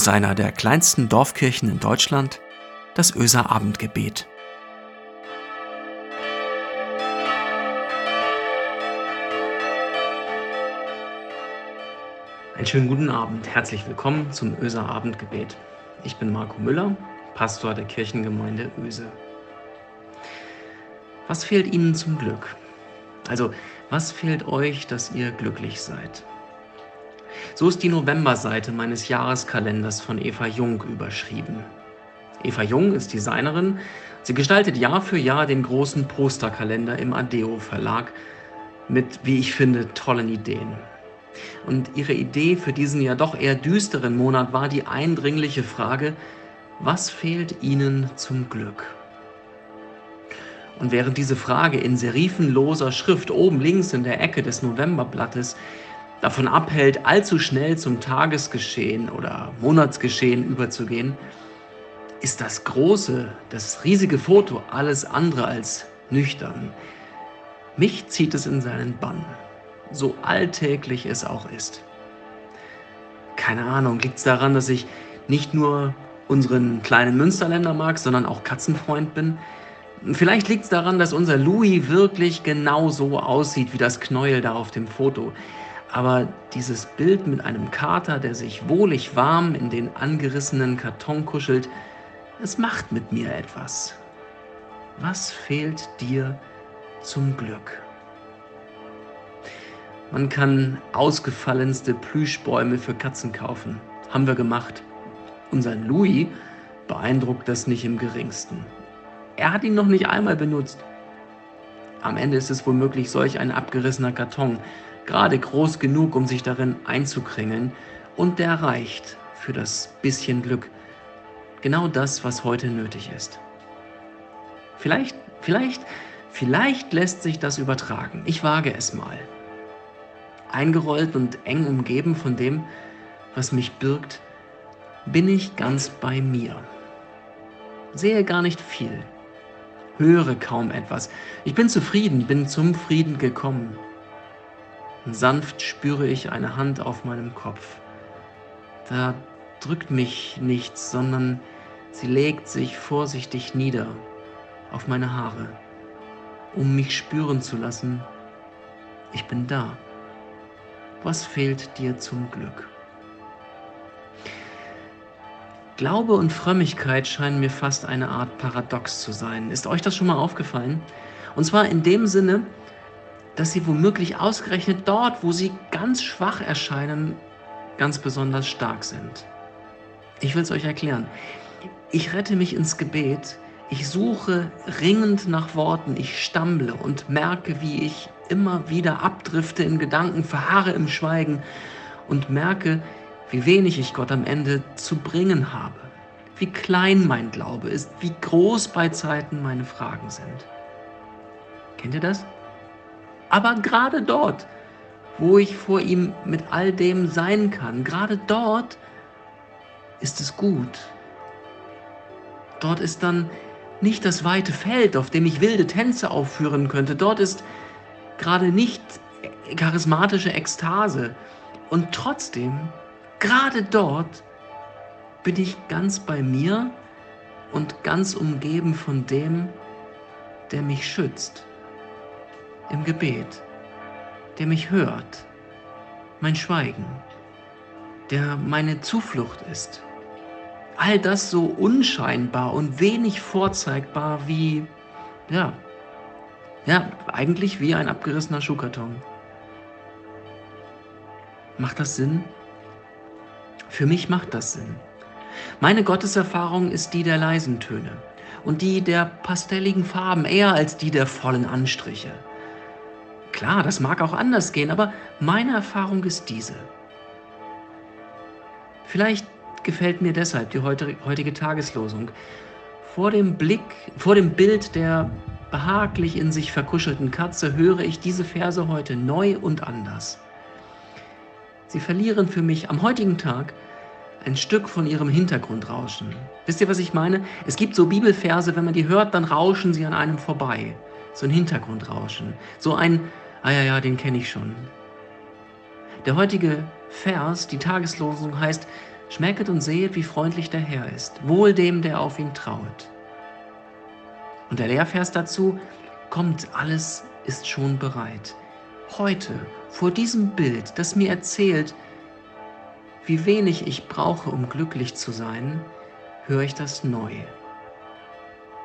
aus einer der kleinsten Dorfkirchen in Deutschland, das Öser Abendgebet. Einen schönen guten Abend, herzlich willkommen zum Öser Abendgebet. Ich bin Marco Müller, Pastor der Kirchengemeinde Öse. Was fehlt Ihnen zum Glück? Also, was fehlt euch, dass ihr glücklich seid? So ist die Novemberseite meines Jahreskalenders von Eva Jung überschrieben. Eva Jung ist Designerin. Sie gestaltet Jahr für Jahr den großen Posterkalender im Adeo Verlag mit, wie ich finde, tollen Ideen. Und ihre Idee für diesen ja doch eher düsteren Monat war die eindringliche Frage, was fehlt Ihnen zum Glück? Und während diese Frage in serifenloser Schrift oben links in der Ecke des Novemberblattes davon abhält, allzu schnell zum Tagesgeschehen oder Monatsgeschehen überzugehen, ist das große, das riesige Foto alles andere als nüchtern. Mich zieht es in seinen Bann, so alltäglich es auch ist. Keine Ahnung, liegt es daran, dass ich nicht nur unseren kleinen Münsterländer mag, sondern auch Katzenfreund bin? Vielleicht liegt es daran, dass unser Louis wirklich genau so aussieht wie das Knäuel da auf dem Foto. Aber dieses Bild mit einem Kater, der sich wohlig warm in den angerissenen Karton kuschelt, es macht mit mir etwas. Was fehlt dir zum Glück? Man kann ausgefallenste Plüschbäume für Katzen kaufen. Haben wir gemacht. Unser Louis beeindruckt das nicht im geringsten. Er hat ihn noch nicht einmal benutzt. Am Ende ist es womöglich solch ein abgerissener Karton, gerade groß genug, um sich darin einzukringeln, und der reicht für das bisschen Glück, genau das, was heute nötig ist. Vielleicht, vielleicht, vielleicht lässt sich das übertragen. Ich wage es mal. Eingerollt und eng umgeben von dem, was mich birgt, bin ich ganz bei mir. Sehe gar nicht viel, höre kaum etwas. Ich bin zufrieden, bin zum Frieden gekommen. Und sanft spüre ich eine Hand auf meinem Kopf. Da drückt mich nichts, sondern sie legt sich vorsichtig nieder auf meine Haare, um mich spüren zu lassen, ich bin da. Was fehlt dir zum Glück? Glaube und Frömmigkeit scheinen mir fast eine Art Paradox zu sein. Ist euch das schon mal aufgefallen? Und zwar in dem Sinne, dass sie womöglich ausgerechnet dort, wo sie ganz schwach erscheinen, ganz besonders stark sind. Ich will es euch erklären. Ich rette mich ins Gebet, ich suche ringend nach Worten, ich stammle und merke, wie ich immer wieder abdrifte in Gedanken, verharre im Schweigen und merke, wie wenig ich Gott am Ende zu bringen habe, wie klein mein Glaube ist, wie groß bei Zeiten meine Fragen sind. Kennt ihr das? Aber gerade dort, wo ich vor ihm mit all dem sein kann, gerade dort ist es gut. Dort ist dann nicht das weite Feld, auf dem ich wilde Tänze aufführen könnte. Dort ist gerade nicht charismatische Ekstase. Und trotzdem gerade dort bin ich ganz bei mir und ganz umgeben von dem, der mich schützt, im Gebet, der mich hört, mein Schweigen, der meine Zuflucht ist. All das so unscheinbar und wenig vorzeigbar wie, ja, ja, eigentlich wie ein abgerissener Schuhkarton. Macht das Sinn? Für mich macht das Sinn. Meine Gotteserfahrung ist die der leisen Töne und die der pastelligen Farben eher als die der vollen Anstriche. Klar, das mag auch anders gehen, aber meine Erfahrung ist diese. Vielleicht gefällt mir deshalb die heutige Tageslosung. Vor dem Blick, vor dem Bild der behaglich in sich verkuschelten Katze höre ich diese Verse heute neu und anders. Sie verlieren für mich am heutigen Tag ein Stück von ihrem Hintergrundrauschen. Wisst ihr, was ich meine? Es gibt so Bibelverse, wenn man die hört, dann rauschen sie an einem vorbei. So ein Hintergrundrauschen. So ein, ah ja, ja, den kenne ich schon. Der heutige Vers, die Tageslosung heißt, Schmecket und sehet, wie freundlich der Herr ist, wohl dem, der auf ihn trauet. Und der Lehrvers dazu, kommt, alles ist schon bereit. Heute, vor diesem Bild, das mir erzählt, wie wenig ich brauche, um glücklich zu sein, höre ich das neu.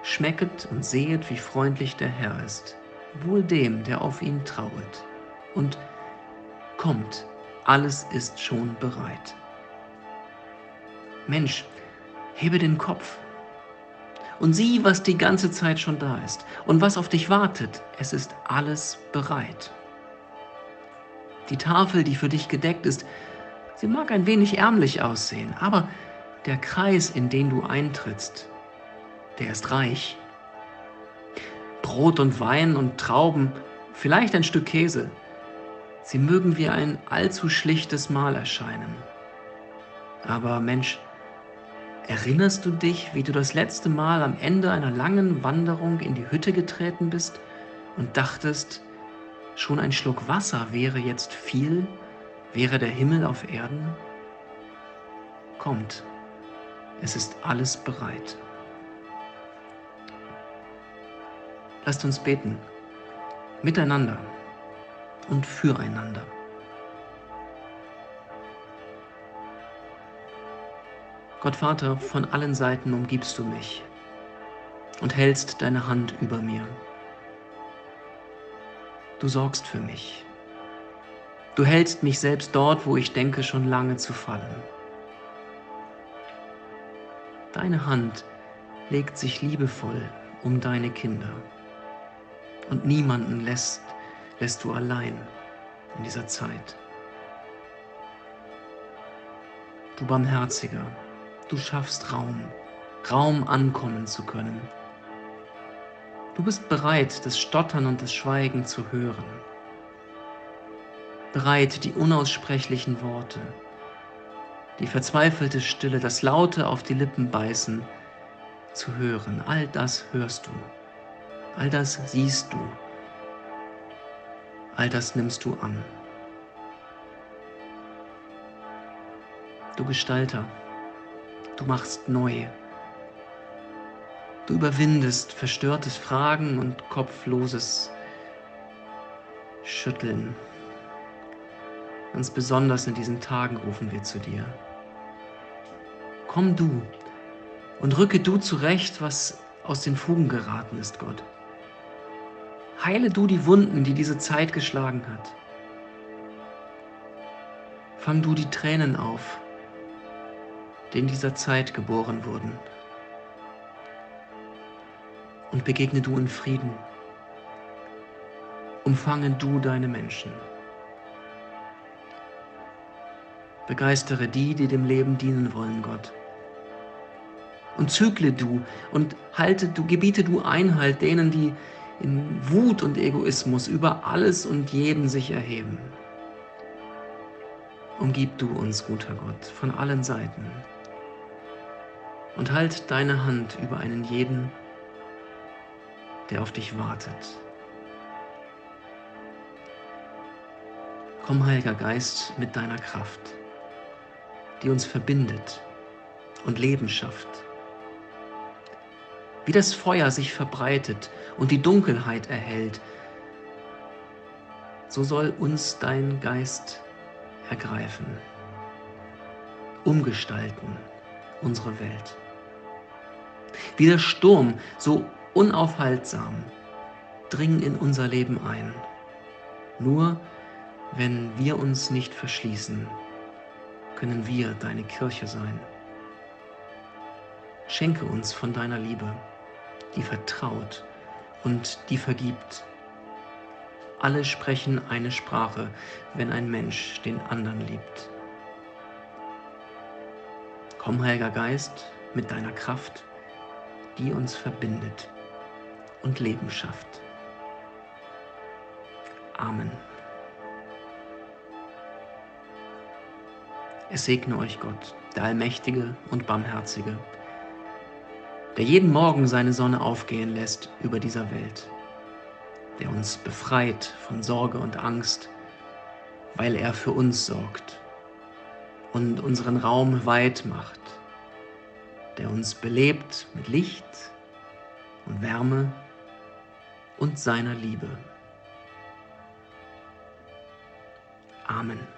Schmecket und sehet, wie freundlich der Herr ist, wohl dem, der auf ihn trauet. Und kommt, alles ist schon bereit. Mensch, hebe den Kopf und sieh, was die ganze Zeit schon da ist und was auf dich wartet. Es ist alles bereit. Die Tafel, die für dich gedeckt ist, sie mag ein wenig ärmlich aussehen, aber der Kreis, in den du eintrittst, der ist reich. Brot und Wein und Trauben, vielleicht ein Stück Käse, sie mögen wie ein allzu schlichtes Mahl erscheinen. Aber Mensch, Erinnerst du dich, wie du das letzte Mal am Ende einer langen Wanderung in die Hütte getreten bist und dachtest, schon ein Schluck Wasser wäre jetzt viel, wäre der Himmel auf Erden? Kommt, es ist alles bereit. Lasst uns beten, miteinander und füreinander. Gott Vater, von allen Seiten umgibst du mich und hältst deine Hand über mir. Du sorgst für mich. Du hältst mich selbst dort, wo ich denke, schon lange zu fallen. Deine Hand legt sich liebevoll um deine Kinder und niemanden lässt, lässt du allein in dieser Zeit. Du Barmherziger, Du schaffst Raum, Raum ankommen zu können. Du bist bereit, das Stottern und das Schweigen zu hören. Bereit, die unaussprechlichen Worte, die verzweifelte Stille, das Laute auf die Lippen beißen zu hören. All das hörst du. All das siehst du. All das nimmst du an. Du Gestalter, Du machst neu. Du überwindest verstörtes Fragen und kopfloses Schütteln. Ganz besonders in diesen Tagen rufen wir zu dir. Komm du und rücke du zurecht, was aus den Fugen geraten ist, Gott. Heile du die Wunden, die diese Zeit geschlagen hat. Fang du die Tränen auf, die in dieser Zeit geboren wurden. Und begegne du in Frieden. Umfange du deine Menschen. Begeistere die, die dem Leben dienen wollen, Gott. Und zügle du und halte du, gebiete du Einhalt denen, die in Wut und Egoismus über alles und jeden sich erheben. Umgib du uns, guter Gott, von allen Seiten und halt deine Hand über einen jeden, der auf dich wartet. Komm, Heiliger Geist, mit deiner Kraft, die uns verbindet und Leben schafft. Wie das Feuer sich verbreitet und die Dunkelheit erhält, so soll uns dein Geist ergreifen, umgestalten unsere Welt. Wie der Sturm, so unaufhaltsam, dringen in unser Leben ein. Nur wenn wir uns nicht verschließen, können wir deine Kirche sein. Schenke uns von deiner Liebe, die vertraut und die vergibt. Alle sprechen eine Sprache, wenn ein Mensch den anderen liebt. Komm, Heiliger Geist, mit deiner Kraft die uns verbindet und Leben schafft. Amen. Es segne euch Gott, der Allmächtige und Barmherzige, der jeden Morgen seine Sonne aufgehen lässt über dieser Welt, der uns befreit von Sorge und Angst, weil er für uns sorgt und unseren Raum weit macht, der uns belebt mit Licht und Wärme und seiner Liebe. Amen.